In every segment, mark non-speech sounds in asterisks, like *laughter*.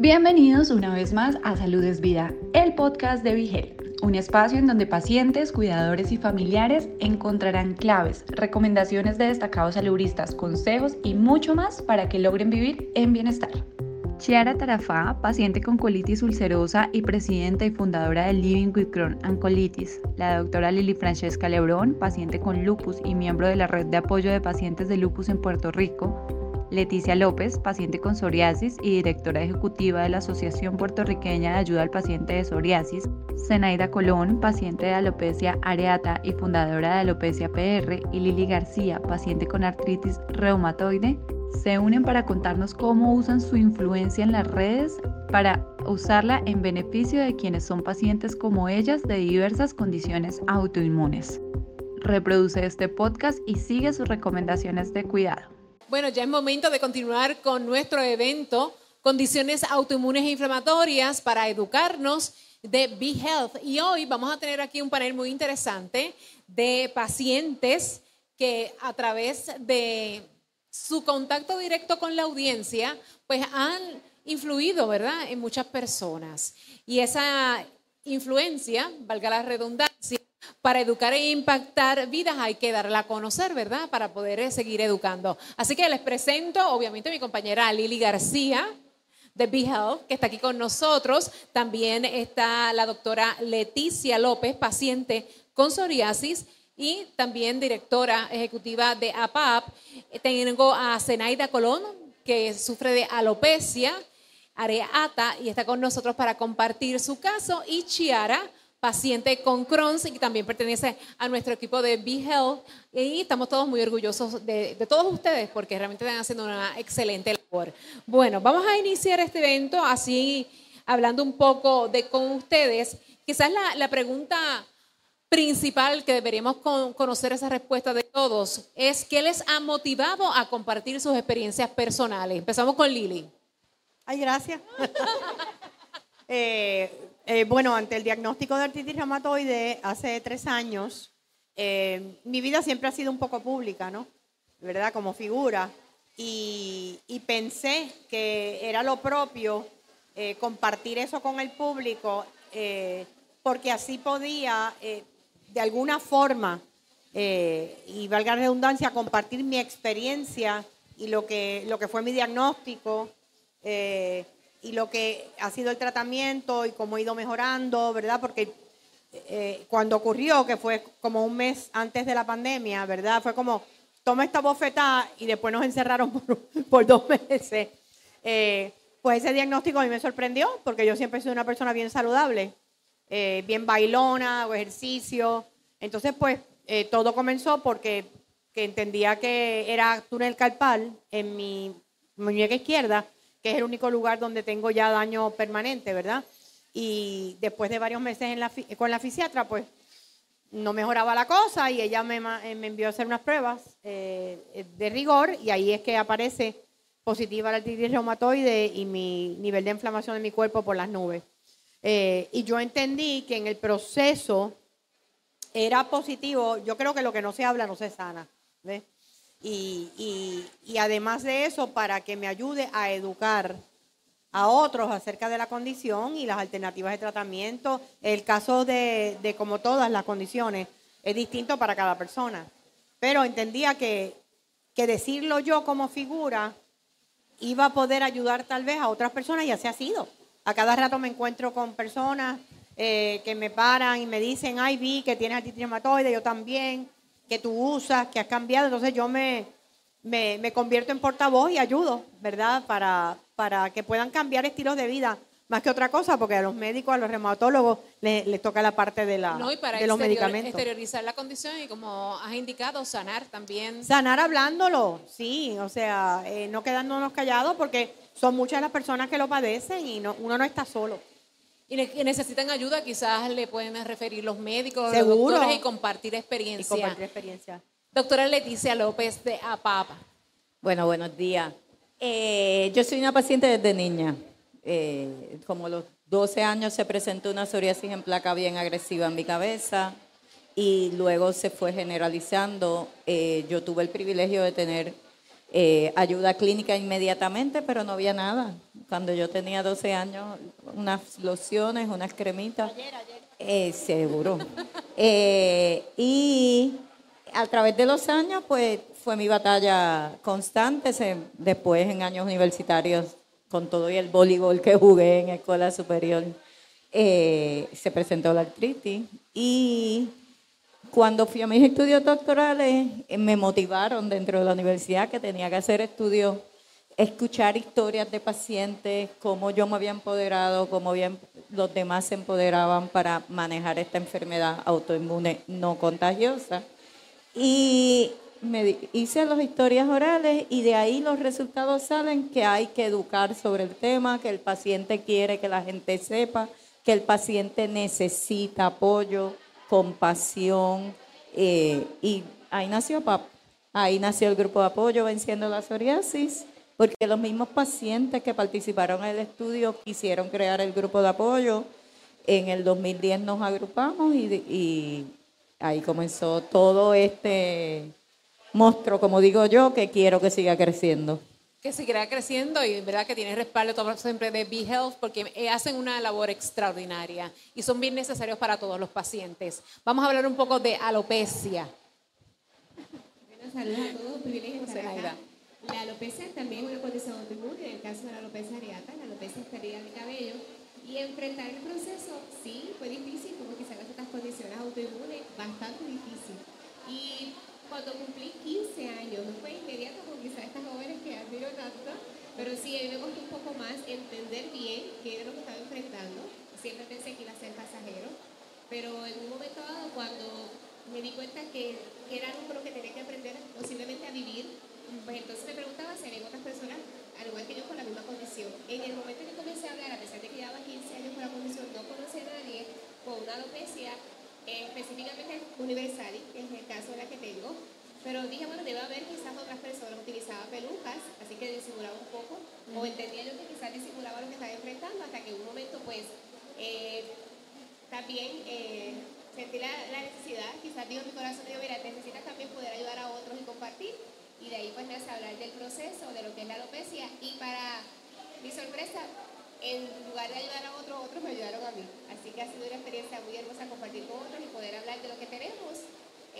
Bienvenidos una vez más a Salud es Vida, el podcast de Vigel, un espacio en donde pacientes, cuidadores y familiares encontrarán claves, recomendaciones de destacados saludistas, consejos y mucho más para que logren vivir en bienestar. Chiara Tarafá, paciente con colitis ulcerosa y presidenta y fundadora de Living with Crohn and Colitis. La doctora Lili Francesca Lebrón, paciente con lupus y miembro de la red de apoyo de pacientes de lupus en Puerto Rico. Leticia López, paciente con psoriasis y directora ejecutiva de la Asociación Puertorriqueña de Ayuda al Paciente de Psoriasis. Zenaida Colón, paciente de alopecia areata y fundadora de Alopecia PR. Y Lili García, paciente con artritis reumatoide se unen para contarnos cómo usan su influencia en las redes para usarla en beneficio de quienes son pacientes como ellas de diversas condiciones autoinmunes. Reproduce este podcast y sigue sus recomendaciones de cuidado. Bueno, ya es momento de continuar con nuestro evento, condiciones autoinmunes e inflamatorias para educarnos de Be Health. Y hoy vamos a tener aquí un panel muy interesante de pacientes que a través de su contacto directo con la audiencia, pues han influido, ¿verdad?, en muchas personas. Y esa influencia, valga la redundancia, para educar e impactar vidas hay que darla a conocer, ¿verdad? Para poder eh, seguir educando. Así que les presento, obviamente, a mi compañera Lili García de Be que está aquí con nosotros. También está la doctora Leticia López, paciente con psoriasis y también directora ejecutiva de APAP. Tengo a Zenaida Colón, que sufre de alopecia areata y está con nosotros para compartir su caso, y Chiara, paciente con Crohn's y también pertenece a nuestro equipo de Be Health. Y estamos todos muy orgullosos de, todos ustedes porque realmente están haciendo una excelente labor. Bueno, vamos a iniciar este evento así, hablando un poco de con ustedes. Quizás la, la pregunta principal que deberíamos conocer esa respuesta de todos es qué les ha motivado a compartir sus experiencias personales. Empezamos con Lili. Ay, gracias. *laughs* Eh, eh, bueno, ante el diagnóstico de artritis reumatoide hace tres años, eh, mi vida siempre ha sido un poco pública, ¿no? ¿Verdad? Como figura. Y, pensé que era lo propio compartir eso con el público, porque así podía de alguna forma, eh, y valga la redundancia, compartir mi experiencia y lo que, lo que fue mi diagnóstico eh, y lo que ha sido el tratamiento y cómo he ido mejorando, ¿verdad? Porque eh, cuando ocurrió, que fue como un mes antes de la pandemia, ¿verdad? Fue como, toma esta bofetada y después nos encerraron *laughs* por, dos meses. pues ese diagnóstico a mí me sorprendió porque yo siempre sido una persona bien saludable. Eh, bien bailona, o ejercicio. Entonces, pues, eh, todo comenzó porque entendía que era túnel carpal en mi muñeca izquierda, que es el único lugar donde tengo ya daño permanente, ¿verdad? Y después de varios meses con la fisiatra, pues no mejoraba la cosa y ella me, eh, envió a hacer unas pruebas de rigor y ahí es que aparece positiva la artritis reumatoide y mi nivel de inflamación en mi cuerpo por las nubes. Eh, y yo entendí que en el proceso era positivo. Yo creo que lo que no se habla no se sana. Y, además de eso, para que me ayude a educar a otros acerca de la condición y las alternativas de tratamiento. El caso de, como todas las condiciones es distinto para cada persona. Pero entendía que, que decirlo yo como figura iba a poder ayudar tal vez a otras personas y así ha sido. A cada rato me encuentro con personas eh, que me paran y me dicen, ay, vi que tienes artritis yo también, que tú usas, que has cambiado. Entonces yo me, me, convierto en portavoz y ayudo, ¿verdad? Para, para que puedan cambiar estilos de vida más que otra cosa, porque a los médicos, a los reumatólogos les, toca la parte de, la, no, y para de los medicamentos. exteriorizar la condición y como has indicado, sanar también. Sanar hablándolo, sí, o sea, eh, no quedándonos callados porque son muchas las personas que lo padecen y no, uno no está solo. Y necesitan ayuda, quizás le pueden referir los médicos, los doctores y compartir experiencia. Y compartir experiencia. Doctora Leticia López de APAP. Bueno, buenos días. Eh, yo soy una paciente desde niña. Eh, como a los 12 años se presentó una psoriasis en placa bien agresiva en mi cabeza y luego se fue generalizando. Eh, yo tuve el privilegio de tener Eh, ayuda clínica inmediatamente, pero no había nada. Cuando yo tenía 12 años, unas lociones, unas cremitas. Eh, seguro. *laughs* Eh, y a través de los años, pues fue mi batalla constante. Se- después, en años universitarios, con todo y el voleibol que jugué en escuela superior, eh, se presentó la artritis. Y cuando fui a mis estudios doctorales, eh, me motivaron dentro de la universidad que tenía que hacer estudios, escuchar historias de pacientes, cómo yo me había empoderado, cómo bien los demás se empoderaban para manejar esta enfermedad autoinmune no contagiosa. Y me hice las historias orales y de ahí los resultados salen que hay que educar sobre el tema, que el paciente quiere que la gente sepa, que el paciente necesita apoyo, compasión. eh, y ahí nació PAP. Ahí nació el grupo de apoyo Venciendo la Psoriasis, porque los mismos pacientes que participaron en el estudio quisieron crear el grupo de apoyo. En el 2010 nos agrupamos y, y ahí comenzó todo este monstruo, como digo yo, que quiero que siga creciendo. Que seguirá creciendo y verdad que tiene respaldo todo siempre de Be Health porque eh, hacen una labor extraordinaria y son bien necesarios para todos los pacientes. Vamos a hablar un poco de alopecia. Buenas saludos a todos, privilegio estar acá. La alopecia también es una condición autoinmune, en el caso de la alopecia areata, la alopecia es pérdida de cabello. Y enfrentar el proceso, sí, fue difícil, como quizás en otras condiciones autoinmunes, bastante difícil. Y cuando cumplí 15 años, no fue inmediato como quizás estas jóvenes que admiro tanto, pero sí, a mí me costó un poco más entender bien qué era lo que estaba enfrentando. Siempre pensé que iba a ser pasajero, pero en un momento dado, cuando me di cuenta que, que era algo lo que tenía que aprender posiblemente a vivir, pues entonces me preguntaba si había otras personas, al igual que yo, con la misma condición. En el momento en que comencé a hablar, a pesar de que llevaba 15 años con la condición, no conocía a nadie con una alopecia eh, específicamente universal, que es el caso de la que tengo. Pero dije, bueno, debe haber quizás otras personas utilizaban pelucas, así que disimulaba un poco, o entendía yo que quizás disimulaba lo que estaba enfrentando, hasta que en un momento, pues, eh, también eh, sentí la, la necesidad, quizás digo mi corazón, digo, mira, necesitas también poder ayudar a otros y compartir. Y de ahí pues nace hablar del proceso, de lo que es la alopecia. Y para mi sorpresa, en lugar de ayudar a otros, otros me ayudaron a mí. Así que ha sido una experiencia muy hermosa compartir con otros y poder hablar de lo que tenemos.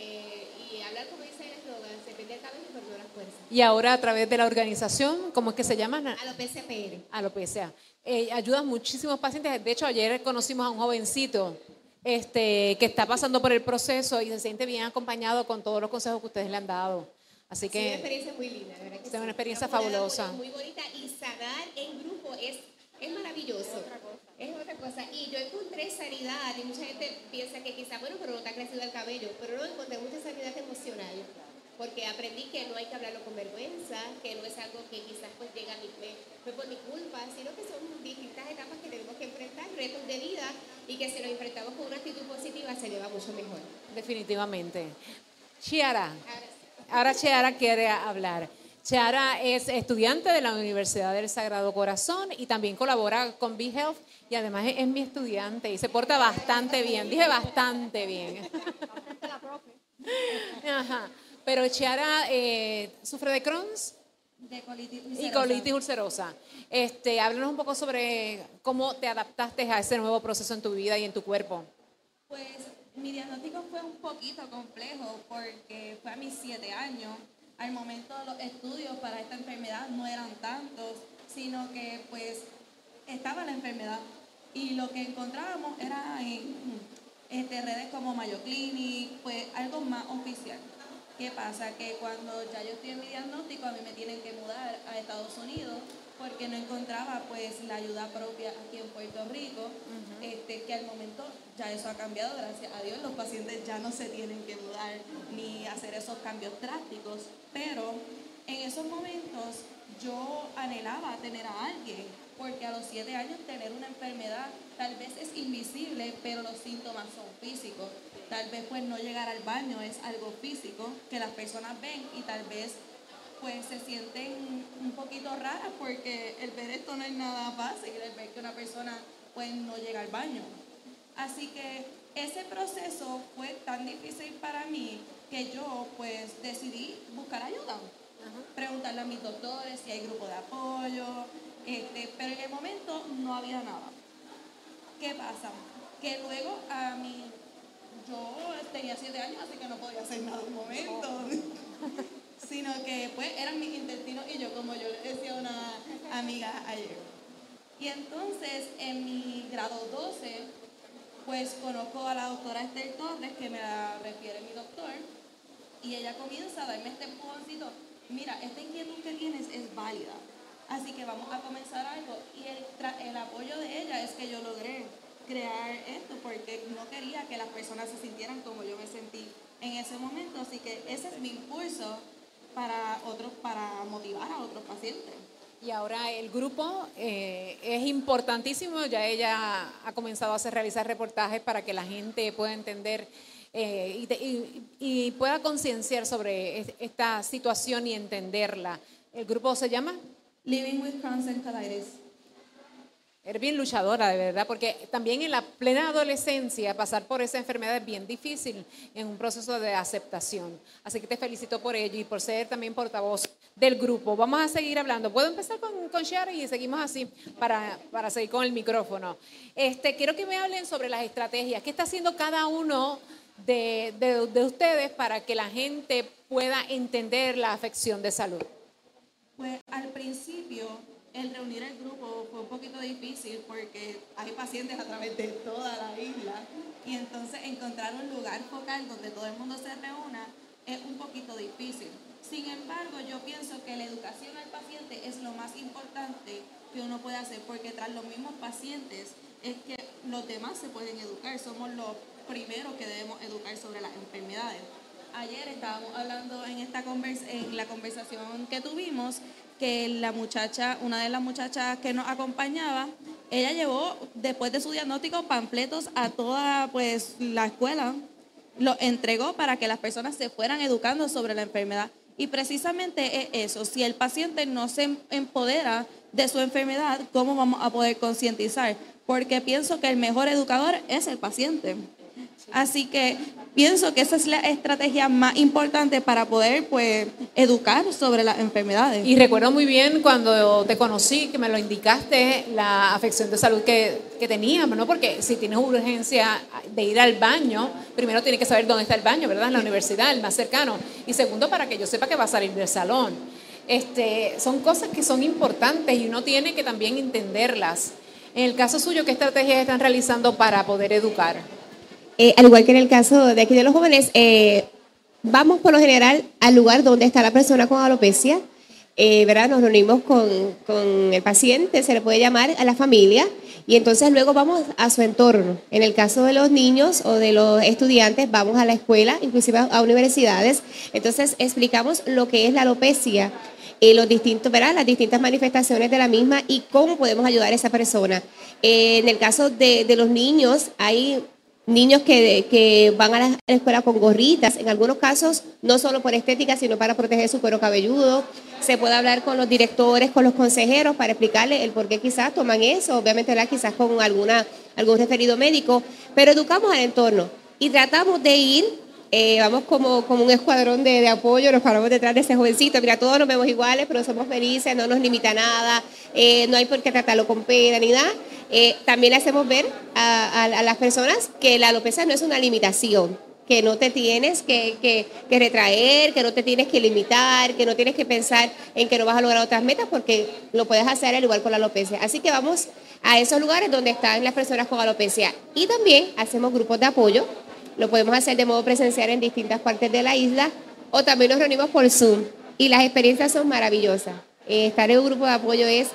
eh, y hablar, como dice el eslogan, se pierde el cabello y perdura las fuerzas. Y ahora a través de la organización, ¿cómo es que se llama? Na- Alopecia PR. Alopecia. Eh, ayudas muchísimos pacientes. De hecho, ayer conocimos a un jovencito este, que está pasando por el proceso y se siente bien acompañado con todos los consejos que ustedes le han dado. Así Sí, una que experiencia muy linda, verdad que Es una experiencia fabulosa. Muy, muy bonita y sanar en grupo es, es maravilloso. Es otra cosa. Y yo encontré sanidad y mucha gente piensa que quizás, bueno, pero no te ha crecido el cabello, pero no encontré mucha sanidad emocional. Porque aprendí que no hay que hablarlo con vergüenza, que no es algo que quizás pues llega a mi, me- fue por mi culpa, sino que son distintas etapas que tenemos que enfrentar, retos de vida, y que si los enfrentamos con una actitud positiva se lleva mucho mejor. definitivamente. Chiara, Ahora sí. ahora Chiara quiere hablar. Chiara es estudiante de la Universidad del Sagrado Corazón y también colabora con Be Health y además es, mi estudiante y se porta bastante bien. Dije bastante bien. Ajá. Pero Chiara eh, sufre de Crohn's de colitis y colitis ulcerosa. Este, háblanos un poco sobre cómo te adaptaste a ese nuevo proceso en tu vida y en tu cuerpo. Pues mi diagnóstico fue un poquito complejo porque fue a mis siete años. Al momento los estudios para esta enfermedad no eran tantos, sino que pues estaba la enfermedad y lo que encontrábamos era en este, redes como Mayo Clinic, pues algo más oficial. ¿Qué pasa? Que cuando ya yo estoy en mi diagnóstico, a mí me tienen que mudar a Estados Unidos porque no encontraba pues la ayuda propia aquí en Puerto Rico, este, que al momento ya eso ha cambiado, gracias a Dios, los pacientes ya no se tienen que mudar ni hacer esos cambios drásticos, pero en esos momentos yo anhelaba tener a alguien, porque a los siete años tener una enfermedad tal vez es invisible, pero los síntomas son físicos. Tal vez pues no llegar al baño es algo físico que las personas ven y tal vez pues se sienten un poquito raras porque el ver esto no es nada fácil, el ver que una persona pues no llega al baño. Así que ese proceso fue tan difícil para mí que yo pues decidí buscar ayuda. preguntarle a mis doctores si hay grupo de apoyo, este, pero en el momento no había nada. ¿Qué pasa? Que luego a mí, yo tenía siete años, así que no podía hacer nada en un momento. *laughs* Sino que pues eran mis intestinos y yo, como yo le decía a una amiga ayer. Y entonces en mi grado 12, pues conozco a la doctora Esther Torres, que me la refiere mi doctor, y ella comienza a darme este empujoncito. Mira, esta inquietud que tienes es válida, así que vamos a comenzar algo. Y el, el apoyo de ella es que yo logré crear esto, porque no quería que las personas se sintieran como yo me sentí en ese momento, así que ese es mi impulso para otros, para motivar a otros pacientes. Y ahora el grupo eh, es importantísimo, ya ella ha comenzado a hacer, realizar reportajes para que la gente pueda entender eh, y, te- y- y pueda concienciar sobre es- esta situación y entenderla. El grupo se llama Living with Crohn's and Colitis. Eres bien luchadora, de verdad, porque también en la plena adolescencia pasar por esa enfermedad es bien difícil en un proceso de aceptación. Así que te felicito por ello y por ser también portavoz del grupo. Vamos a seguir hablando. ¿Puedo empezar con, Shari y seguimos así para, para seguir con el micrófono? Este, quiero que me hablen sobre las estrategias. ¿Qué está haciendo cada uno de, de- de ustedes para que la gente pueda entender la afección de salud? Pues al principio el reunir el grupo fue un poquito difícil porque hay pacientes a través de toda la isla y entonces encontrar un lugar focal donde todo el mundo se reúna es un poquito difícil. Sin embargo, yo pienso que la educación al paciente es lo más importante que uno puede hacer porque tras los mismos pacientes es que los demás se pueden educar. Somos los primeros que debemos educar sobre las enfermedades. Ayer estábamos hablando en esta convers en la conversación que tuvimos que la muchacha, una de las muchachas que nos acompañaba, ella llevó después de su diagnóstico panfletos a toda pues la escuela, los entregó para que las personas se fueran educando sobre la enfermedad. Y precisamente es eso, si el paciente no se em- empodera de su enfermedad, ¿cómo vamos a poder concientizar? Porque pienso que el mejor educador es el paciente. Así que pienso que esa es la estrategia más importante para poder pues educar sobre las enfermedades. Y recuerdo muy bien cuando te conocí, que me lo indicaste, la afección de salud que, que teníamos, ¿no? Porque si tienes urgencia de ir al baño, primero tienes que saber dónde está el baño, ¿verdad? En la universidad, el más cercano. Y segundo, para que yo sepa que va a salir del salón. Este, son cosas que son importantes y uno tiene que también entenderlas. En el caso suyo, ¿qué estrategias están realizando para poder educar? Eh, al igual que en el caso de aquí de los jóvenes, eh, vamos por lo general al lugar donde está la persona con alopecia, eh, ¿verdad? Nos reunimos con, con el paciente, se le puede llamar a la familia y entonces luego vamos a su entorno. En el caso de los niños o de los estudiantes, vamos a la escuela, inclusive a, universidades. Entonces explicamos lo que es la alopecia, eh, los distintos, ¿verdad? Las distintas manifestaciones de la misma y cómo podemos ayudar a esa persona. En el caso de, de los niños, hay niños que, van a la, escuela con gorritas, en algunos casos no solo por estética, sino para proteger su cuero cabelludo. Se puede hablar con los directores, con los consejeros para explicarles el por qué quizás toman eso, obviamente ¿verdad? quizás con alguna, algún referido médico, pero educamos al entorno y tratamos de ir, eh, vamos como, como un escuadrón de, de apoyo, nos paramos detrás de ese jovencito, mira, todos nos vemos iguales, pero somos felices, no nos limita nada, eh, no hay por qué tratarlo con pena ni nada. Eh, también le hacemos ver a, las personas que la alopecia no es una limitación, que no te tienes que, que- que retraer, que no te tienes que limitar, que no tienes que pensar en que no vas a lograr otras metas porque lo puedes hacer al igual con la alopecia. Así que vamos a esos lugares donde están las personas con alopecia. Y también hacemos grupos de apoyo, lo podemos hacer de modo presencial en distintas partes de la isla o también nos reunimos por Zoom y las experiencias son maravillosas. Eh, estar en un grupo de apoyo es,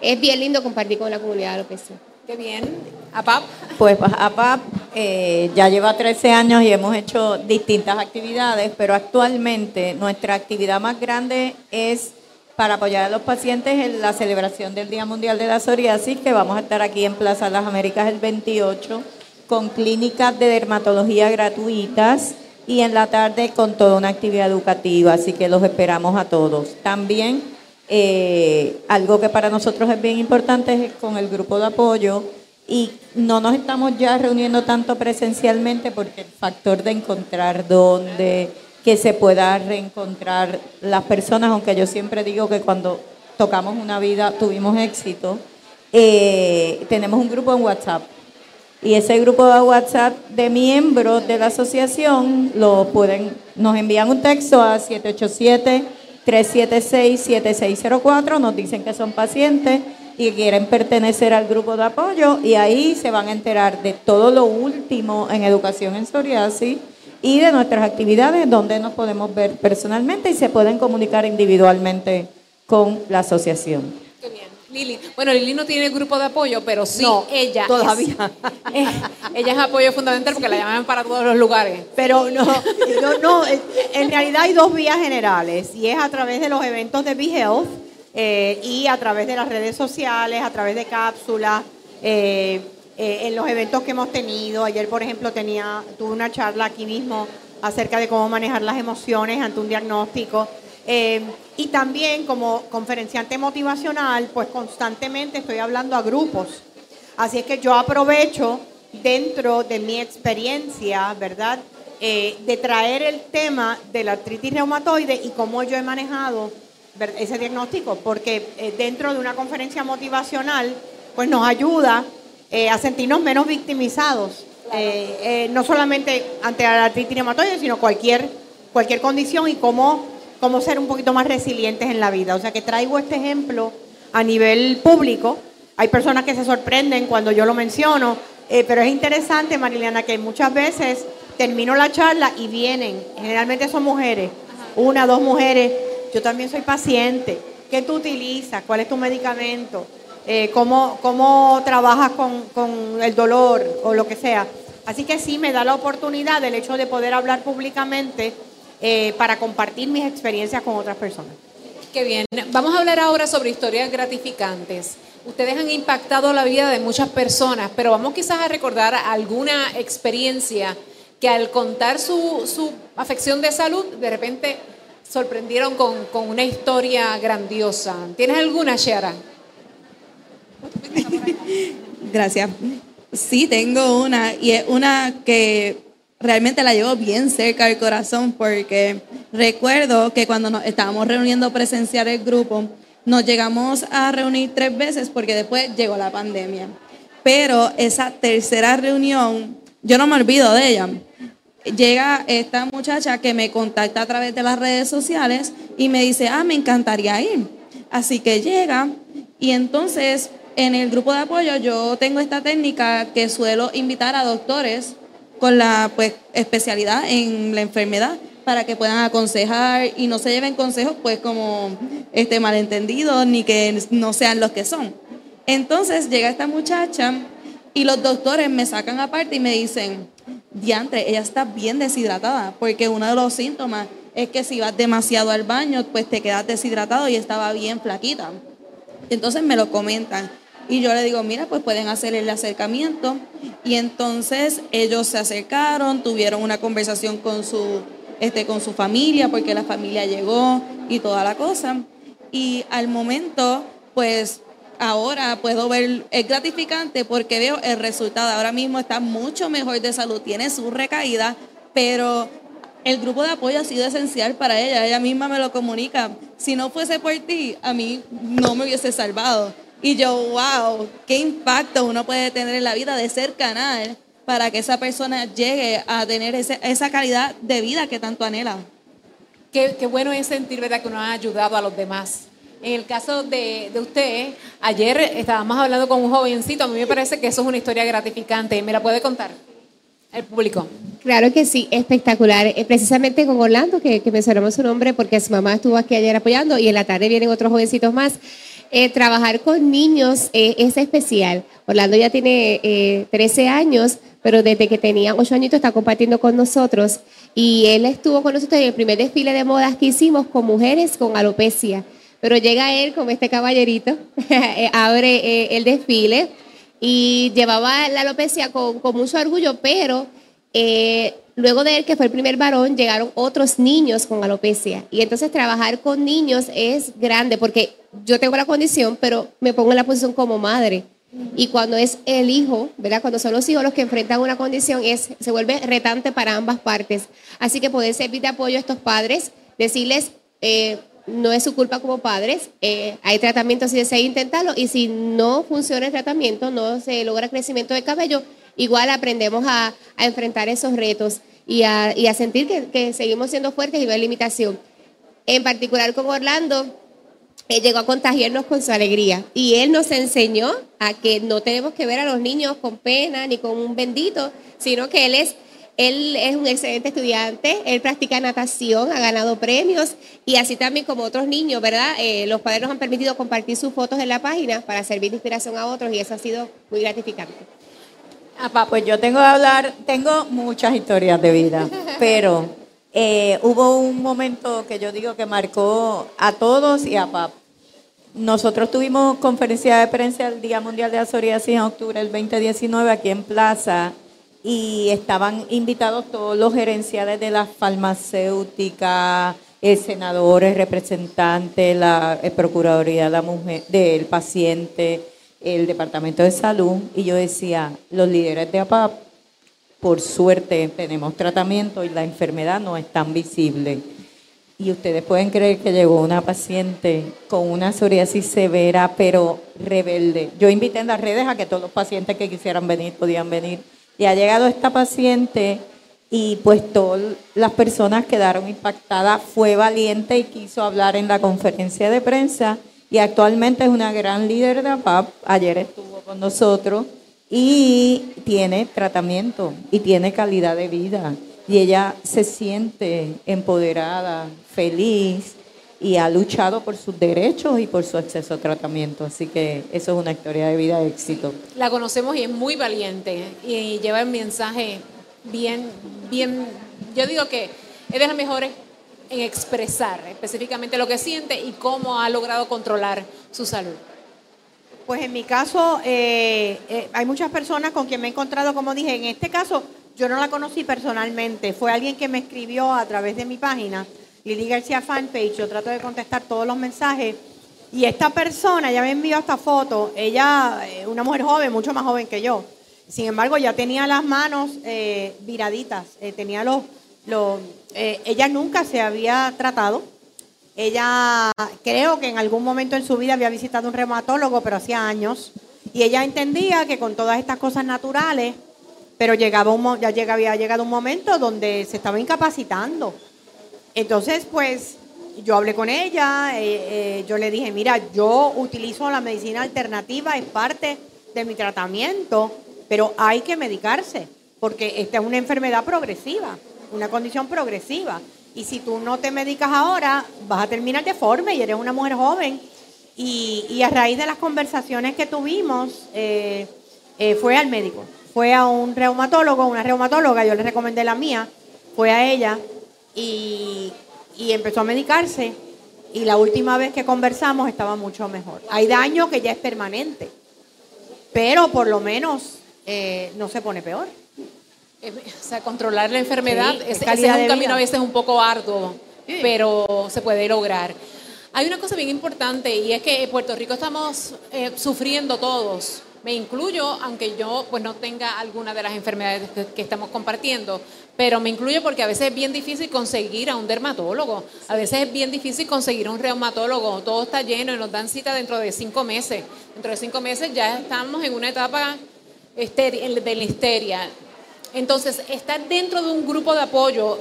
es bien lindo compartir con la comunidad de alopecia. Qué bien. APAP. Pues APAP eh, ya lleva 13 años y hemos hecho distintas actividades, pero actualmente nuestra actividad más grande es para apoyar a los pacientes en la celebración del Día Mundial de la Psoriasis, que vamos a estar aquí en Plaza Las Américas el 28, con clínicas de dermatología gratuitas y en la tarde con toda una actividad educativa, así que los esperamos a todos. También eh, algo que para nosotros es bien importante es con el grupo de apoyo y no nos estamos ya reuniendo tanto presencialmente porque el factor de encontrar dónde, que se pueda reencontrar las personas, aunque yo siempre digo que cuando tocamos una vida tuvimos éxito. Eh, tenemos un grupo en WhatsApp y ese grupo de WhatsApp de miembros de la asociación lo pueden, nos envían un texto a 787-376-7604, nos dicen que son pacientes y quieren pertenecer al grupo de apoyo y ahí se van a enterar de todo lo último en educación en psoriasis y de nuestras actividades donde nos podemos ver personalmente y se pueden comunicar individualmente con la asociación. Lili. Bueno, Lili no tiene grupo de apoyo, pero sí, No, ella. todavía. *laughs* eh, ella es apoyo fundamental porque la llaman para todos los lugares. Pero no, no, no, eh, en realidad hay dos vías generales y es a través de los eventos de Be Health eh, y a través de las redes sociales, a través de cápsulas, eh, eh, en los eventos que hemos tenido. Ayer, por ejemplo, tenía, tuve una charla aquí mismo acerca de cómo manejar las emociones ante un diagnóstico. Eh, y también como conferenciante motivacional, pues constantemente estoy hablando a grupos. Así es que yo aprovecho dentro de mi experiencia, ¿verdad? Eh, de traer el tema de la artritis reumatoide y cómo yo he manejado ese diagnóstico, porque eh, dentro de una conferencia motivacional, pues nos ayuda eh, a sentirnos menos victimizados, eh, no solamente ante la artritis reumatoide, sino cualquier, cualquier condición y cómo, cómo ser un poquito más resilientes en la vida. O sea que traigo este ejemplo a nivel público. Hay personas que se sorprenden cuando yo lo menciono, eh, pero es interesante, Mariliana, que muchas veces termino la charla y vienen, generalmente son mujeres, una, dos mujeres, yo también soy paciente, ¿qué tú utilizas? ¿Cuál es tu medicamento? Eh, ¿cómo, ¿Cómo trabajas con, con el dolor o lo que sea? Así que sí, me da la oportunidad el hecho de poder hablar públicamente eh, para compartir mis experiencias con otras personas. Qué bien. Vamos a hablar ahora sobre historias gratificantes. Ustedes han impactado la vida de muchas personas, pero vamos quizás a recordar alguna experiencia que al contar su, su afección de salud, de repente sorprendieron con, con una historia grandiosa. ¿Tienes alguna, Shara? *laughs* Gracias. Sí, tengo una y es una que realmente la llevo bien cerca del corazón porque recuerdo que cuando nos estábamos reuniendo presenciar el grupo, nos llegamos a reunir tres veces porque después llegó la pandemia. Pero esa tercera reunión, yo no me olvido de ella. Llega esta muchacha que me contacta a través de las redes sociales y me dice, ah, me encantaría ir. Así que llega y entonces en el grupo de apoyo yo tengo esta técnica que suelo invitar a doctores con la pues, especialidad en la enfermedad para que puedan aconsejar y no se lleven consejos pues como este malentendidos ni que no sean los que son. Entonces llega esta muchacha y los doctores me sacan aparte y me dicen, diantre, ella está bien deshidratada, porque uno de los síntomas es que si vas demasiado al baño, pues te quedas deshidratado y estaba bien flaquita. Entonces me lo comentan. Y yo le digo, mira, pues pueden hacer el acercamiento. Y entonces ellos se acercaron, tuvieron una conversación con su, este, con su familia, porque la familia llegó y toda la cosa. Y al momento, pues ahora puedo ver, es gratificante porque veo el resultado. Ahora mismo está mucho mejor de salud, tiene su recaída, pero el grupo de apoyo ha sido esencial para ella. Ella misma me lo comunica. Si no fuese por ti, a mí no me hubiese salvado. Y yo, wow, qué impacto uno puede tener en la vida de ser canal para que esa persona llegue a tener ese- esa calidad de vida que tanto anhela. Qué, qué bueno es sentir, ¿verdad?, que uno ha ayudado a los demás. En el caso de, de usted, ayer estábamos hablando con un jovencito, a mí me parece que eso es una historia gratificante. ¿Me la puede contar el público? Claro que sí, espectacular. Eh, precisamente con Orlando, que, que mencionamos su nombre porque su mamá estuvo aquí ayer apoyando y en la tarde vienen otros jovencitos más. Eh, trabajar con niños eh, es especial. Orlando ya tiene eh, 13 años, pero desde que tenía 8 añitos está compartiendo con nosotros y él estuvo con nosotros en el primer desfile de modas que hicimos con mujeres con alopecia. Pero llega él como este caballerito, *laughs* eh, abre el desfile y llevaba la alopecia con, mucho orgullo, pero luego de él, que fue el primer varón, llegaron otros niños con alopecia. Y entonces trabajar con niños es grande, porque yo tengo la condición, pero me pongo en la posición como madre. Y cuando es el hijo, ¿verdad? Cuando son los hijos los que enfrentan una condición, es, se vuelve retante para ambas partes. Así que poder servir de apoyo a estos padres, decirles, eh, no es su culpa como padres, eh, hay tratamiento si desea intentarlo y si no funciona el tratamiento, no se logra crecimiento de cabello, igual aprendemos a, enfrentar esos retos y a, y a sentir que, que, seguimos siendo fuertes y no hay limitación. En particular con Orlando, él llegó a contagiarnos con su alegría y él nos enseñó a que no tenemos que ver a los niños con pena ni con un bendito, sino que él es él es un excelente estudiante, él practica natación, ha ganado premios y así también como otros niños, ¿verdad? Eh, los padres nos han permitido compartir sus fotos en la página para servir de inspiración a otros y eso ha sido muy gratificante. Ah, pues yo tengo que hablar, tengo muchas historias de vida, *laughs* pero eh, hubo un momento que yo digo que marcó a todos y a PAP. Nosotros tuvimos conferencia de prensa el Día Mundial de la Psoriasis en octubre del 2019 aquí en Plaza y estaban invitados todos los gerenciales de las farmacéuticas, senadores, representantes, la Procuraduría de la mujer, del paciente, el Departamento de Salud, y yo decía, los líderes de APAP, por suerte tenemos tratamiento y la enfermedad no es tan visible. Y ustedes pueden creer que llegó una paciente con una psoriasis severa, pero rebelde. Yo invité en las redes a que todos los pacientes que quisieran venir podían venir y ha llegado esta paciente y pues todas las personas quedaron impactadas. Fue valiente y quiso hablar en la conferencia de prensa y actualmente es una gran líder de APAP. Ayer estuvo con nosotros y tiene tratamiento y tiene calidad de vida. Y ella se siente empoderada, feliz y ha luchado por sus derechos y por su acceso a tratamiento. Así que eso es una historia de vida de éxito. La conocemos y es muy valiente y lleva el mensaje bien, bien, yo digo que es de las mejores en expresar específicamente lo que siente y cómo ha logrado controlar su salud. Pues en mi caso, eh, eh, hay muchas personas con quien me he encontrado, como dije, en este caso yo no la conocí personalmente, fue alguien que me escribió a través de mi página Lili García Fanpage, yo trato de contestar todos los mensajes. Y esta persona ya me envió esta foto, ella, eh, una mujer joven, mucho más joven que yo. Sin embargo, ya tenía las manos eh, viraditas, eh, tenía los, los ella nunca se había tratado. Ella creo que en algún momento en su vida había visitado un reumatólogo, pero hacía años. Y ella entendía que con todas estas cosas naturales, pero llegaba un, ya había llegado un momento donde se estaba incapacitando entonces, pues yo hablé con ella, eh, eh, yo le dije, mira, yo utilizo la medicina alternativa, es parte de mi tratamiento, pero hay que medicarse, porque esta es una enfermedad progresiva, una condición progresiva. Y si tú no te medicas ahora, vas a terminar deforme y eres una mujer joven. Y, a raíz de las conversaciones que tuvimos, eh, fue al médico, fue a un reumatólogo, una reumatóloga, yo le recomendé la mía, fue a ella y, empezó a medicarse y la última vez que conversamos estaba mucho mejor. Hay daño que ya es permanente, pero por lo menos eh, no se pone peor. Eh, o sea, controlar la enfermedad es, es, un camino a veces un poco arduo, pero se puede lograr. Hay una cosa bien importante y es que en Puerto Rico estamos eh, sufriendo todos me incluyo, aunque yo pues no tenga alguna de las enfermedades que, estamos compartiendo, pero me incluyo porque a veces es bien difícil conseguir a un dermatólogo, a veces es bien difícil conseguir a un reumatólogo, todo está lleno y nos dan cita dentro de cinco meses. Dentro de cinco meses ya estamos en una etapa de la histeria. Entonces, estar dentro de un grupo de apoyo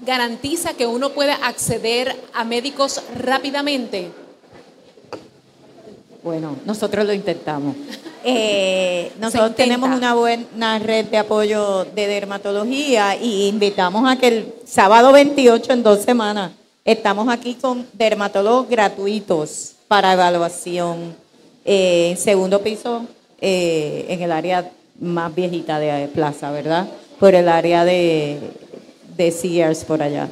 garantiza que uno pueda acceder a médicos rápidamente. Bueno, nosotros lo intentamos. Eh, *laughs* nosotros tenemos una buena red de apoyo de dermatología y invitamos a que el sábado 28 en dos semanas estamos aquí con dermatólogos gratuitos para evaluación. Eh, segundo piso eh, en el área más viejita de Plaza, ¿verdad? Por el área de, de Sears por allá.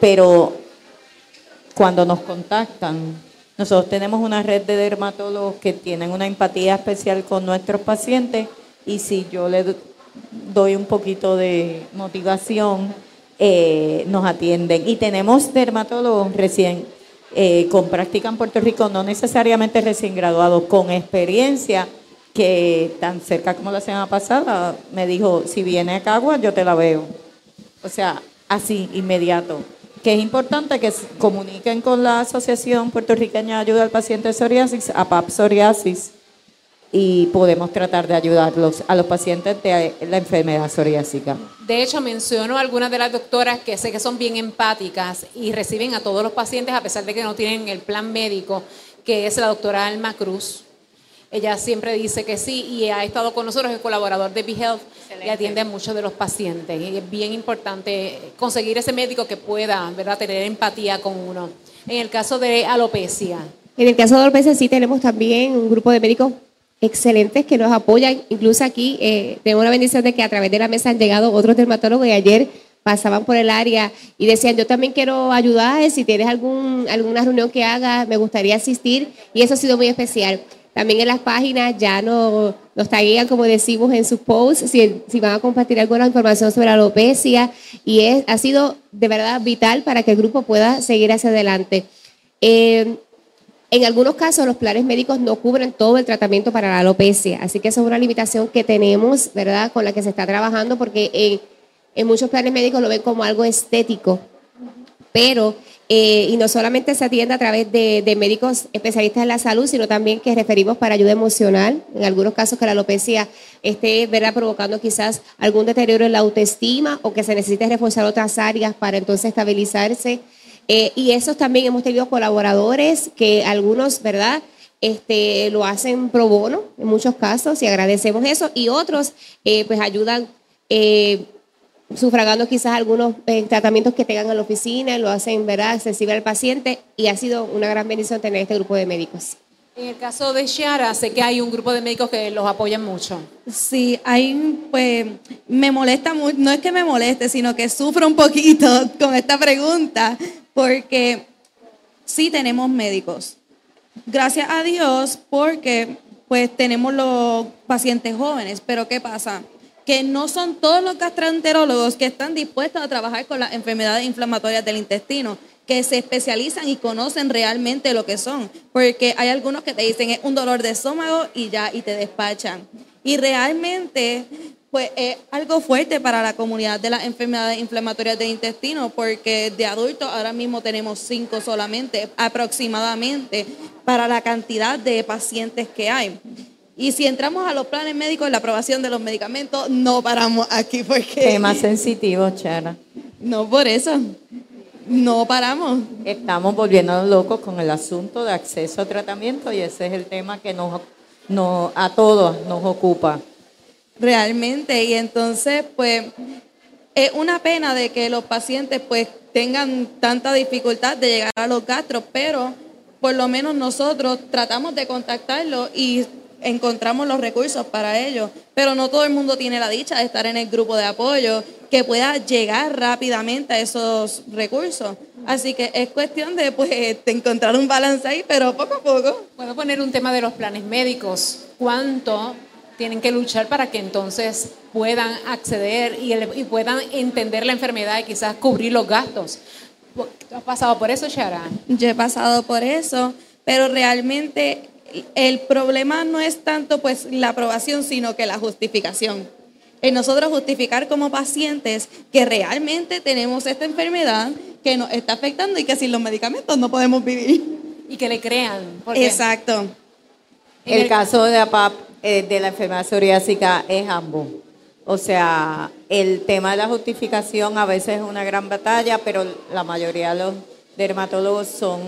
pero cuando nos contactan, nosotros tenemos una red de dermatólogos que tienen una empatía especial con nuestros pacientes y si yo le doy un poquito de motivación, eh, nos atienden. Y tenemos dermatólogos recién eh, con práctica en Puerto Rico, no necesariamente recién graduados, con experiencia que tan cerca como la semana pasada me dijo, si viene a Cagua, yo te la veo. O sea, así, inmediato. Que es importante que comuniquen con la Asociación Puertorriqueña de Ayuda al Paciente de Psoriasis, APAP Psoriasis, y podemos tratar de ayudarlos a los pacientes de la enfermedad psoriásica. De hecho, menciono algunas de las doctoras que sé que son bien empáticas y reciben a todos los pacientes a pesar de que no tienen el plan médico, que es la doctora Alma Cruz. Ella siempre dice que sí y ha estado con nosotros, es colaborador de BeHealth y atiende a muchos de los pacientes. Y es bien importante conseguir ese médico que pueda ¿verdad? tener empatía con uno. En el caso de alopecia, En el caso de alopecia sí tenemos también un grupo de médicos excelentes que nos apoyan. Incluso aquí eh, tengo una bendición de que a través de la mesa han llegado otros dermatólogos y ayer pasaban por el área y decían, yo también quiero ayudar, si tienes algún, alguna reunión que hagas, me gustaría asistir y eso ha sido muy especial. También en las páginas ya no, nos taguean, como decimos en sus posts, si, van a compartir alguna información sobre la alopecia y es, ha sido de verdad vital para que el grupo pueda seguir hacia adelante. Eh, en algunos casos los planes médicos no cubren todo el tratamiento para la alopecia, así que esa es una limitación que tenemos, ¿verdad?, con la que se está trabajando porque en, en muchos planes médicos lo ven como algo estético, pero, eh, y no solamente se atiende a través de, médicos especialistas en la salud, sino también que referimos para ayuda emocional, en algunos casos que la alopecia esté, ¿verdad?, provocando quizás algún deterioro en la autoestima o que se necesite reforzar otras áreas para entonces estabilizarse. Eh, y esos también hemos tenido colaboradores que algunos, ¿verdad? Este, lo hacen pro bono en muchos casos y agradecemos eso. Y otros, eh, pues ayudan sufragando quizás algunos eh, tratamientos que tengan en la oficina, lo hacen, ¿verdad?, accesible al paciente. Y ha sido una gran bendición tener este grupo de médicos. en el caso de Chiara, sé que hay un grupo de médicos que los apoyan mucho. Sí, ahí pues me molesta mucho, no es que me moleste, sino que sufro un poquito *laughs* con esta pregunta, porque sí tenemos médicos. Gracias a Dios, porque pues tenemos los pacientes jóvenes, pero ¿qué pasa? Que no son todos los gastroenterólogos que están dispuestos a trabajar con las enfermedades inflamatorias del intestino, que se especializan y conocen realmente lo que son, porque hay algunos que te dicen es un dolor de estómago y ya, y te despachan. Y realmente, pues es algo fuerte para la comunidad de las enfermedades inflamatorias del intestino, porque de adultos ahora mismo tenemos cinco solamente, aproximadamente, para la cantidad de pacientes que hay. Y si entramos a los planes médicos, la aprobación de los medicamentos, no paramos aquí porque... Tema sensitivo, Chara. No por eso. No paramos. Estamos volviéndonos locos con el asunto de acceso a tratamiento y ese es el tema que nos, nos a todos nos ocupa. realmente y entonces pues es una pena de que los pacientes pues tengan tanta dificultad de llegar a los gastros, pero por lo menos nosotros tratamos de contactarlos y encontramos los recursos para ellos, pero no todo el mundo tiene la dicha de estar en el grupo de apoyo que pueda llegar rápidamente a esos recursos. Así que es cuestión de pues de encontrar un balance ahí, pero poco a poco. Puedo poner un tema de los planes médicos. ¿Cuánto tienen que luchar para que entonces puedan acceder y, puedan entender la enfermedad y quizás cubrir los gastos? ¿Tú has pasado por eso, Shara? Yo he pasado por eso, pero realmente el problema no es tanto pues la aprobación, sino que la justificación. En nosotros justificar como pacientes que realmente tenemos esta enfermedad que nos está afectando y que sin los medicamentos no podemos vivir. Y que le crean. Exacto. El caso de APAP, eh, de la enfermedad psoriásica, es ambos. O sea, el tema de la justificación a veces es una gran batalla, pero la mayoría de los dermatólogos son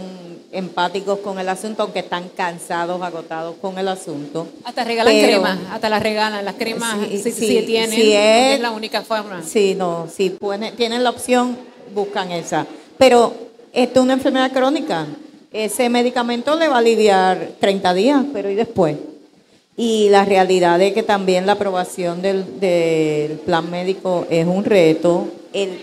empáticos con el asunto, aunque están cansados, agotados con el asunto. Hasta regalan Pero- cremas, hasta las regalan, las cremas, Sí, si, sí, si tienen, es- es la única forma. Sí, no, si tienen la opción, buscan esa. Pero esto es una enfermedad crónica. Ese medicamento le va a aliviar 30 días, pero ¿y después? Y la realidad es que también la aprobación del, del plan médico es un reto. El-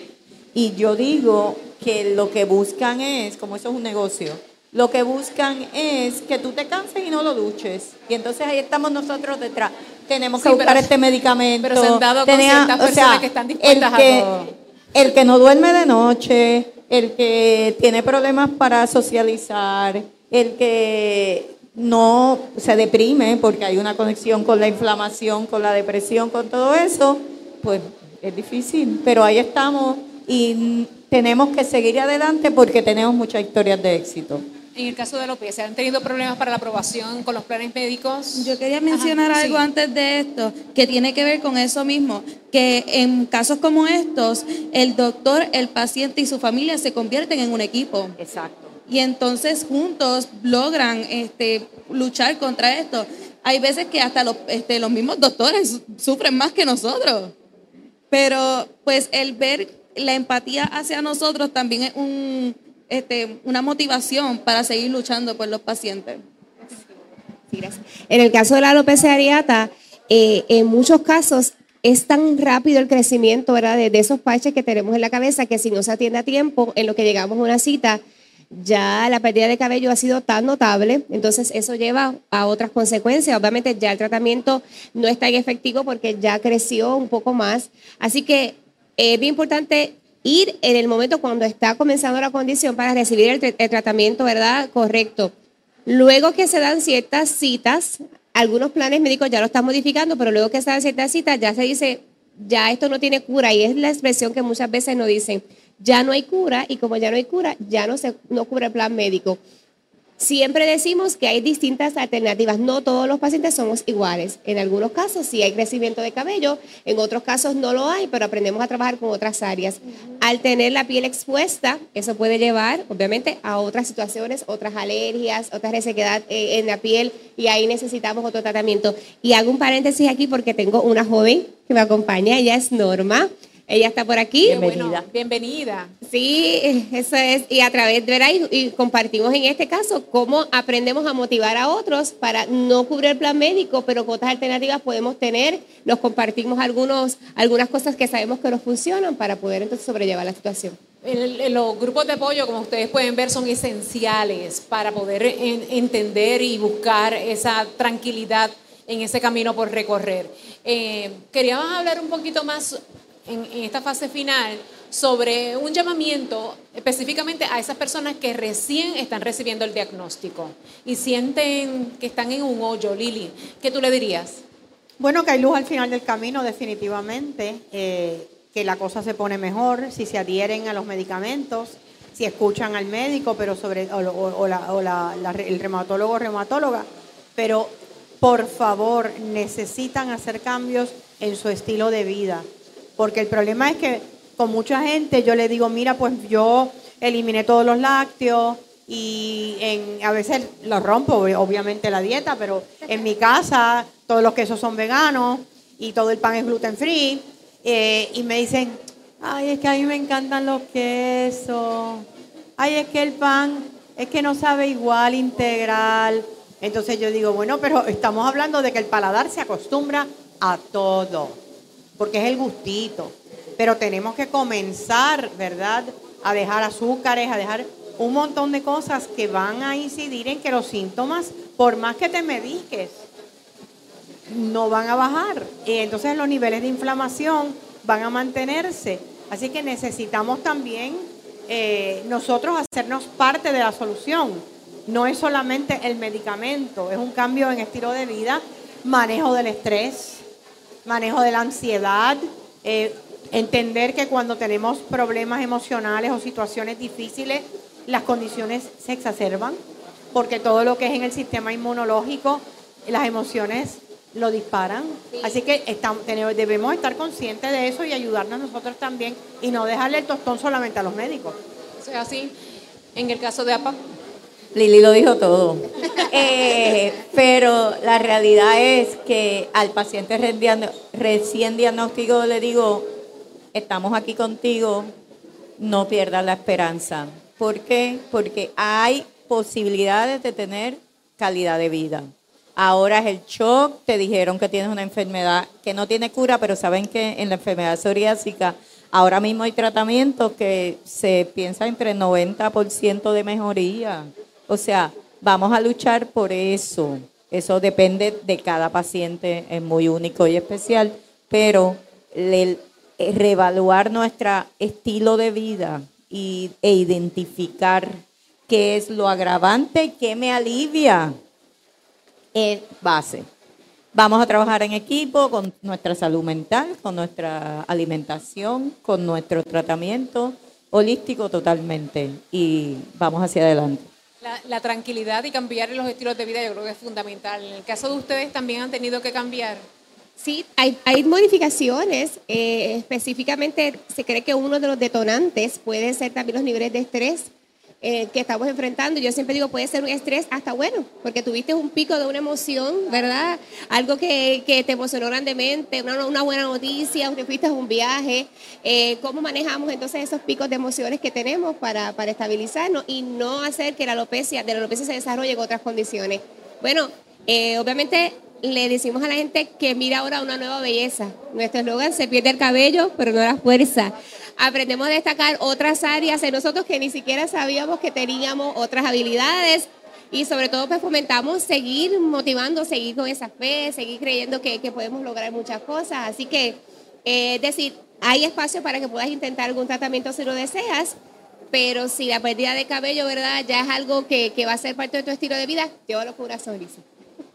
y yo digo que lo que buscan es, como eso es un negocio, lo que buscan es que tú te canses y no lo duches. Y entonces ahí estamos nosotros detrás. Tenemos que Sí, buscar pero- este medicamento. pero se han dado con ciertas o sea, personas que están dispuestas el a todo. el que no duerme de noche, el que tiene problemas para socializar, el que no se deprime porque hay una conexión con la inflamación, con la depresión, con todo eso, pues es difícil. Pero ahí estamos y tenemos que seguir adelante porque tenemos muchas historias de éxito. En el caso de López, ¿se han tenido problemas para la aprobación con los planes médicos? Yo quería mencionar Ajá, algo sí. antes de esto que tiene que ver con eso mismo, que en casos como estos, el doctor, el paciente y su familia se convierten en un equipo. Exacto. Y entonces juntos logran este, luchar contra esto. Hay veces que hasta los, este, los mismos doctores su- sufren más que nosotros. Pero pues el ver la empatía hacia nosotros también es un, este, una motivación para seguir luchando por los pacientes. Sí. En el caso de la alopecia areata, eh, en muchos casos es tan rápido el crecimiento. De, de esos parches que tenemos en la cabeza que si no se atiende a tiempo, en lo que llegamos a una cita, ya la pérdida de cabello ha sido tan notable, entonces eso lleva a otras consecuencias. Obviamente ya el tratamiento no es tan efectivo porque ya creció un poco más. Así que es bien importante ir en el momento cuando está comenzando la condición para recibir el, el tratamiento, ¿verdad? Correcto. Luego que se dan ciertas citas, algunos planes médicos ya lo están modificando, pero luego que se dan ciertas citas ya se dice, ya esto no tiene cura y es la expresión que muchas veces nos dicen, ya no hay cura y como ya no hay cura, ya no se no cubre el plan médico. Siempre decimos que hay distintas alternativas, no todos los pacientes somos iguales. En algunos casos sí hay crecimiento de cabello, en otros casos no lo hay, pero aprendemos a trabajar con otras áreas. Al tener la piel expuesta, eso puede llevar, obviamente, a otras situaciones, otras alergias, otra resequedad eh, en la piel y ahí necesitamos otro tratamiento. Y hago un paréntesis aquí porque tengo una joven que me acompaña, ella es Norma. Ella está por aquí. Bienvenida. Bueno, bienvenida. Sí, eso es. Y a través de ¿verdad? Y, y compartimos en este caso cómo aprendemos a motivar a otros para no cubrir el plan médico, pero con otras alternativas podemos tener, nos compartimos algunos, algunas cosas que sabemos que nos funcionan para poder entonces sobrellevar la situación. El- el- los grupos de apoyo, como ustedes pueden ver, son esenciales para poder en- entender y buscar esa tranquilidad en ese camino por recorrer. Eh, queríamos hablar un poquito más en, esta fase final sobre un llamamiento específicamente a esas personas que recién están recibiendo el diagnóstico y sienten que están en un hoyo, Lili. ¿Qué tú le dirías? Bueno, que hay luz al final del camino, definitivamente, eh, que la cosa se pone mejor si se adhieren a los medicamentos, si escuchan al médico, pero sobre o, la- o la- el reumatólogo o reumatóloga, pero por favor necesitan hacer cambios en su estilo de vida, porque el problema es que con mucha gente yo le digo, mira, pues yo eliminé todos los lácteos, y a veces lo rompo, obviamente la dieta, pero en mi casa todos los quesos son veganos y todo el pan es gluten free. eh, y me dicen, ay, es que a mí me encantan los quesos. Ay, es que el pan es que no sabe igual integral. Entonces yo digo, bueno, pero estamos hablando de que el paladar se acostumbra a todo, porque es el gustito. Pero tenemos que comenzar, ¿verdad? A dejar azúcares, a dejar un montón de cosas que van a incidir en que los síntomas, por más que te mediques, no van a bajar. Y entonces los niveles de inflamación van a mantenerse. Así que necesitamos también eh, nosotros hacernos parte de la solución. No es solamente el medicamento, es un cambio en estilo de vida, manejo del estrés, manejo de la ansiedad, eh, entender que cuando tenemos problemas emocionales o situaciones difíciles, las condiciones se exacerban, porque todo lo que es en el sistema inmunológico, las emociones lo disparan. Así que estamos, tenemos- debemos estar conscientes de eso y ayudarnos nosotros también y no dejarle el tostón solamente a los médicos. O sea, así, en el caso de APA. Lili lo dijo todo. Eh, pero la realidad es que al paciente recién diagnóstico le digo, estamos aquí contigo, no pierdas la esperanza. ¿Por qué? Porque hay posibilidades de tener calidad de vida. Ahora es el shock, te dijeron que tienes una enfermedad que no tiene cura, pero saben que en la enfermedad psoriásica ahora mismo hay tratamientos que se piensa entre 90% de mejoría. O sea, vamos a luchar por eso. Eso depende de cada paciente, es muy único y especial, pero el, el reevaluar nuestro estilo de vida y, e identificar qué es lo agravante y qué me alivia. es base. Vamos a trabajar en equipo con nuestra salud mental, con nuestra alimentación, con nuestro tratamiento holístico totalmente y vamos hacia adelante. La, tranquilidad y cambiar los estilos de vida yo creo que es fundamental. En el caso de ustedes también han tenido que cambiar. Sí, hay, hay modificaciones. Eh, específicamente se cree que uno de los detonantes puede ser también los niveles de estrés eh, que estamos enfrentando. Yo siempre digo, puede ser un estrés hasta bueno, porque tuviste un pico de una emoción, ¿verdad? Algo que, que te emocionó grandemente, una, una, buena noticia, te fuiste a un viaje. Eh, ¿Cómo manejamos entonces esos picos de emociones que tenemos para, para estabilizarnos y no hacer que la alopecia, de la alopecia se desarrolle en otras condiciones? Bueno, eh, obviamente le decimos a la gente que mira ahora una nueva belleza. Nuestro eslogan, se pierde el cabello, pero no la fuerza aprendemos a destacar otras áreas en nosotros que ni siquiera sabíamos que teníamos otras habilidades y sobre todo pues fomentamos seguir motivando, seguir con esa fe, seguir creyendo que, que podemos lograr muchas cosas. Así que, eh, es decir, hay espacio para que puedas intentar algún tratamiento si lo deseas, pero si la pérdida de cabello, ¿verdad? Ya es algo que, que va a ser parte de tu estilo de vida, llévalo con una sonrisa.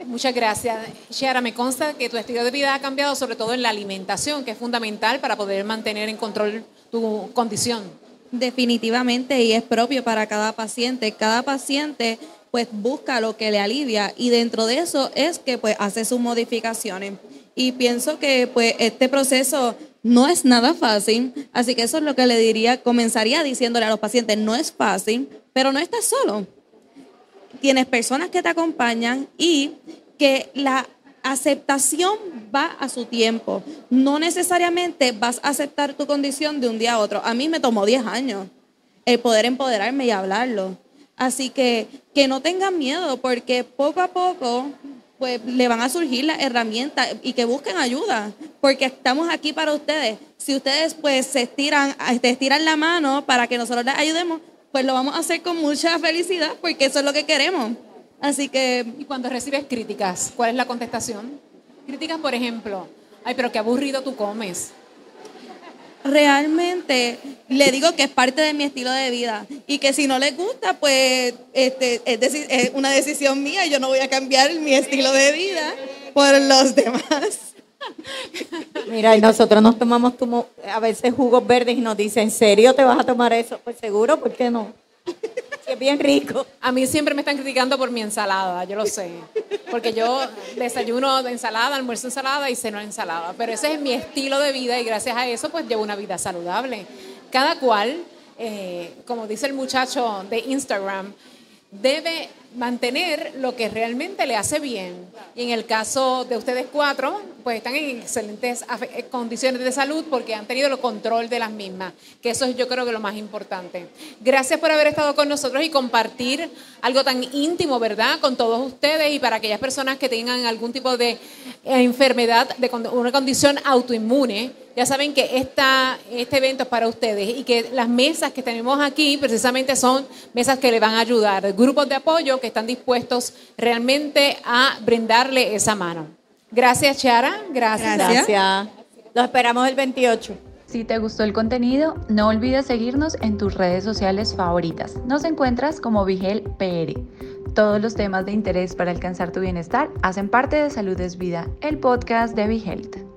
Muchas gracias. Shara, me consta que tu estilo de vida ha cambiado sobre todo en la alimentación, que es fundamental para poder mantener en control tu condición. Definitivamente, y es propio para cada paciente. Cada paciente pues busca lo que le alivia y dentro de eso es que pues hace sus modificaciones. Y pienso que pues este proceso no es nada fácil, así que eso es lo que le diría, comenzaría diciéndole a los pacientes, no es fácil, pero no estás solo. Tienes personas que te acompañan y que la aceptación va a su tiempo. No necesariamente vas a aceptar tu condición de un día a otro. A mí me tomó 10 años el poder empoderarme y hablarlo. Así que que no tengan miedo porque poco a poco pues le van a surgir las herramientas y que busquen ayuda, porque estamos aquí para ustedes. Si ustedes pues se estiran, te estiran la mano para que nosotros les ayudemos, pues lo vamos a hacer con mucha felicidad porque eso es lo que queremos. Así que... Y cuando recibes críticas, ¿cuál es la contestación? Críticas, por ejemplo, ay, pero qué aburrido tú comes. Realmente le digo que es parte de mi estilo de vida y que si no les gusta, pues este, es, es una decisión mía y yo no voy a cambiar mi estilo de vida por los demás. Mira, y nosotros nos tomamos a veces jugos verdes y nos dicen, ¿en serio te vas a tomar eso? Pues seguro, ¿por qué no? Bien rico. A mí siempre me están criticando por mi ensalada, yo lo sé. Porque yo desayuno de ensalada, almuerzo ensalada y ceno ensalada. Pero ese es mi estilo de vida y gracias a eso pues llevo una vida saludable. Cada cual, eh, como dice el muchacho de Instagram, debe mantener lo que realmente le hace bien. Y en el caso de ustedes cuatro, pues están en excelentes eh, condiciones de salud porque han tenido el control de las mismas, que eso es yo creo que lo más importante. Gracias por haber estado con nosotros y compartir algo tan íntimo, ¿verdad?, con todos ustedes y para aquellas personas que tengan algún tipo de eh, enfermedad, de una condición autoinmune ya saben que esta, este evento es para ustedes y que las mesas que tenemos aquí precisamente son mesas que le van a ayudar, grupos de apoyo que están dispuestos realmente a brindarle esa mano. Gracias, Chara. Gracias. Gracias. Los esperamos el 28. Si te gustó el contenido, no olvides seguirnos en tus redes sociales favoritas. Nos encuentras como Vigel PR. Todos los temas de interés para alcanzar tu bienestar hacen parte de Salud es Vida, el podcast de Vigelte.